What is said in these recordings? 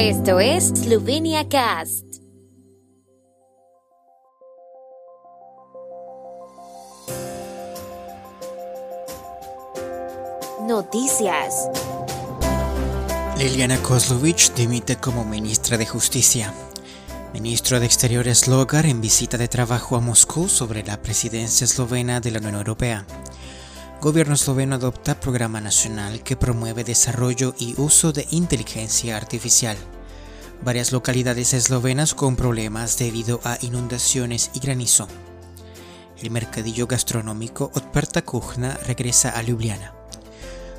Esto es Slovenia Cast. Noticias. Liliana Kozlovic dimite como ministra de Justicia. Ministro de Exteriores Logar en visita de trabajo a Moscú sobre la presidencia eslovena de la Unión Europea. Gobierno esloveno adopta programa nacional que promueve desarrollo y uso de inteligencia artificial. Varias localidades eslovenas con problemas debido a inundaciones y granizo. El mercadillo gastronómico Otperta Kuchna regresa a Ljubljana.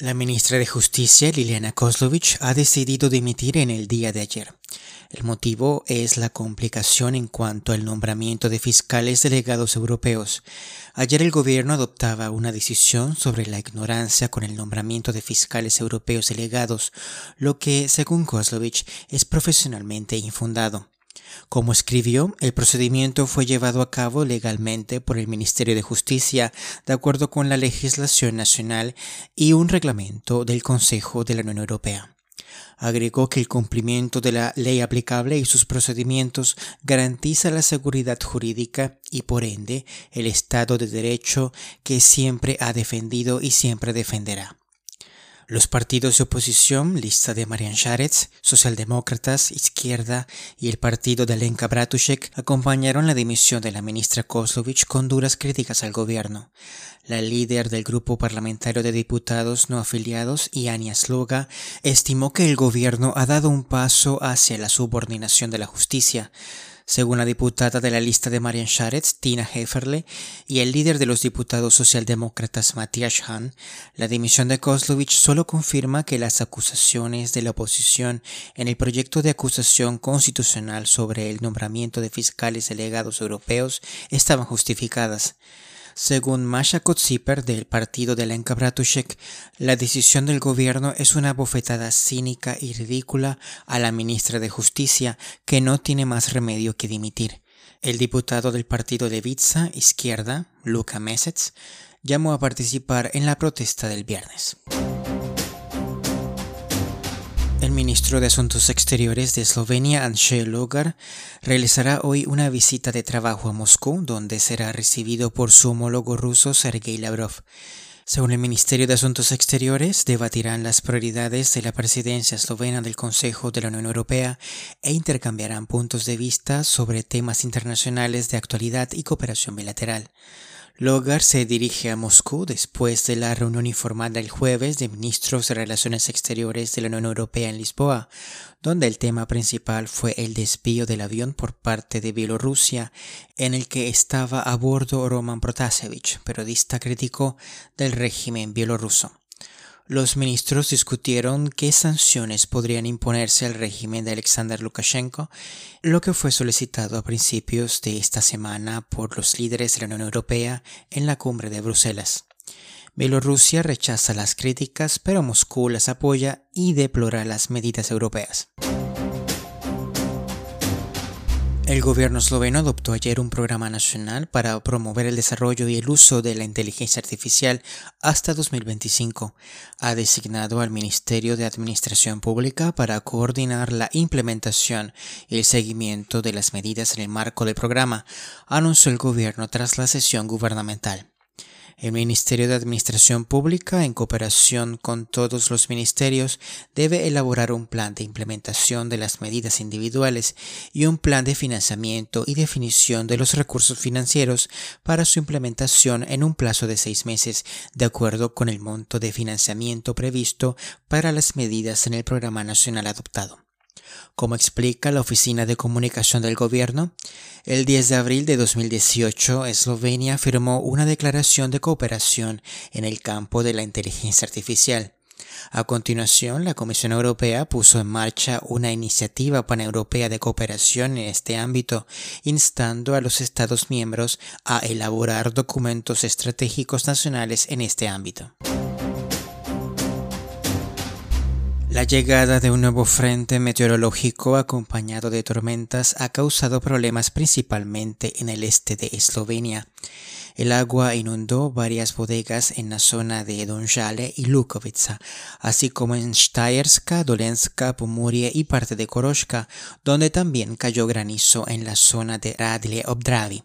La ministra de Justicia, Liliana Kozlovic, ha decidido dimitir en el día de ayer. El motivo es la complicación en cuanto al nombramiento de fiscales delegados europeos. Ayer el gobierno adoptaba una decisión sobre la ignorancia con el nombramiento de fiscales europeos delegados, lo que, según Kozlovic, es profesionalmente infundado. Como escribió, el procedimiento fue llevado a cabo legalmente por el Ministerio de Justicia, de acuerdo con la legislación nacional y un reglamento del Consejo de la Unión Europea. Agregó que el cumplimiento de la ley aplicable y sus procedimientos garantiza la seguridad jurídica y por ende el Estado de Derecho que siempre ha defendido y siempre defenderá. Los partidos de oposición, lista de Marian Sharetz, socialdemócratas, izquierda y el partido de Lenka Bratushek acompañaron la dimisión de la ministra Kozlovic con duras críticas al gobierno. La líder del grupo parlamentario de diputados no afiliados, Iania Sloga, estimó que el gobierno ha dado un paso hacia la subordinación de la justicia, según la diputada de la lista de Marian Sharetz, Tina Heferle, y el líder de los diputados socialdemócratas Matthias Hahn, la dimisión de Kozlovich solo confirma que las acusaciones de la oposición en el proyecto de acusación constitucional sobre el nombramiento de fiscales delegados europeos estaban justificadas. Según Masha Kotsiper del partido de Lenka Bratushek, la decisión del gobierno es una bofetada cínica y ridícula a la ministra de Justicia, que no tiene más remedio que dimitir. El diputado del partido de Vitsa, izquierda, Luka Mesets, llamó a participar en la protesta del viernes. El ministro de Asuntos Exteriores de Eslovenia, Andrzej Logar, realizará hoy una visita de trabajo a Moscú, donde será recibido por su homólogo ruso Sergei Lavrov. Según el Ministerio de Asuntos Exteriores, debatirán las prioridades de la presidencia eslovena del Consejo de la Unión Europea e intercambiarán puntos de vista sobre temas internacionales de actualidad y cooperación bilateral. Logar se dirige a Moscú después de la reunión informada el jueves de ministros de Relaciones Exteriores de la Unión Europea en Lisboa, donde el tema principal fue el desvío del avión por parte de Bielorrusia, en el que estaba a bordo Roman Protasevich, periodista crítico del régimen bielorruso. Los ministros discutieron qué sanciones podrían imponerse al régimen de Alexander Lukashenko, lo que fue solicitado a principios de esta semana por los líderes de la Unión Europea en la cumbre de Bruselas. Bielorrusia rechaza las críticas, pero Moscú las apoya y deplora las medidas europeas. El gobierno esloveno adoptó ayer un programa nacional para promover el desarrollo y el uso de la inteligencia artificial hasta 2025. Ha designado al Ministerio de Administración Pública para coordinar la implementación y el seguimiento de las medidas en el marco del programa, anunció el gobierno tras la sesión gubernamental. El Ministerio de Administración Pública, en cooperación con todos los ministerios, debe elaborar un plan de implementación de las medidas individuales y un plan de financiamiento y definición de los recursos financieros para su implementación en un plazo de seis meses, de acuerdo con el monto de financiamiento previsto para las medidas en el programa nacional adoptado. Como explica la Oficina de Comunicación del Gobierno, el 10 de abril de 2018 Eslovenia firmó una declaración de cooperación en el campo de la inteligencia artificial. A continuación, la Comisión Europea puso en marcha una iniciativa paneuropea de cooperación en este ámbito, instando a los Estados miembros a elaborar documentos estratégicos nacionales en este ámbito. La llegada de un nuevo frente meteorológico acompañado de tormentas ha causado problemas principalmente en el este de Eslovenia. El agua inundó varias bodegas en la zona de Donjale y Lukovica, así como en Stayerska, Dolenska, Pomorie y parte de Koroshka, donde también cayó granizo en la zona de Radle Obdravi.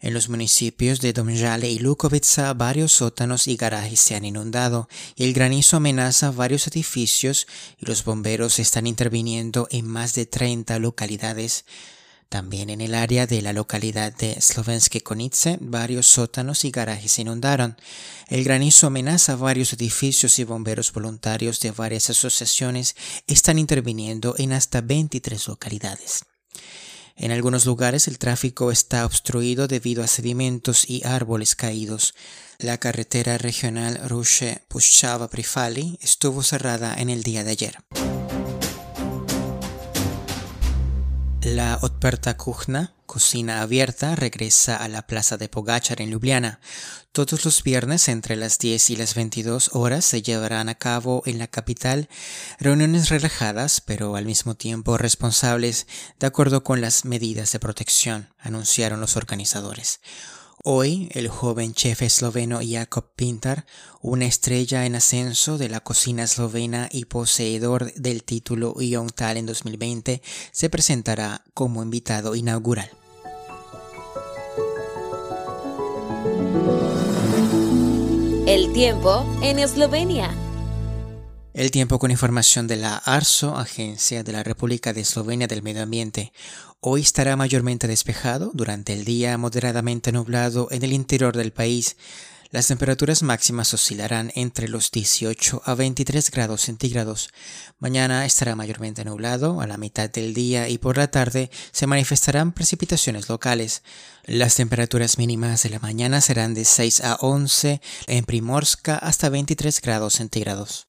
En los municipios de Domjale y Lukovica varios sótanos y garajes se han inundado el granizo amenaza varios edificios y los bomberos están interviniendo en más de 30 localidades. También en el área de la localidad de Slovenske Konice, varios sótanos y garajes se inundaron. El granizo amenaza varios edificios y bomberos voluntarios de varias asociaciones están interviniendo en hasta 23 localidades. En algunos lugares el tráfico está obstruido debido a sedimentos y árboles caídos. La carretera regional Rushe Pushchava Prifali estuvo cerrada en el día de ayer. La Otperta Kuchna, cocina abierta, regresa a la plaza de Pogachar en Ljubljana. Todos los viernes entre las 10 y las 22 horas se llevarán a cabo en la capital reuniones relajadas pero al mismo tiempo responsables de acuerdo con las medidas de protección, anunciaron los organizadores. Hoy, el joven chef esloveno Jakob Pintar, una estrella en ascenso de la cocina eslovena y poseedor del título Young en 2020, se presentará como invitado inaugural. El tiempo en Eslovenia. El tiempo con información de la ARSO, Agencia de la República de Eslovenia del Medio Ambiente. Hoy estará mayormente despejado, durante el día moderadamente nublado en el interior del país. Las temperaturas máximas oscilarán entre los 18 a 23 grados centígrados. Mañana estará mayormente nublado, a la mitad del día y por la tarde se manifestarán precipitaciones locales. Las temperaturas mínimas de la mañana serán de 6 a 11 en Primorska hasta 23 grados centígrados.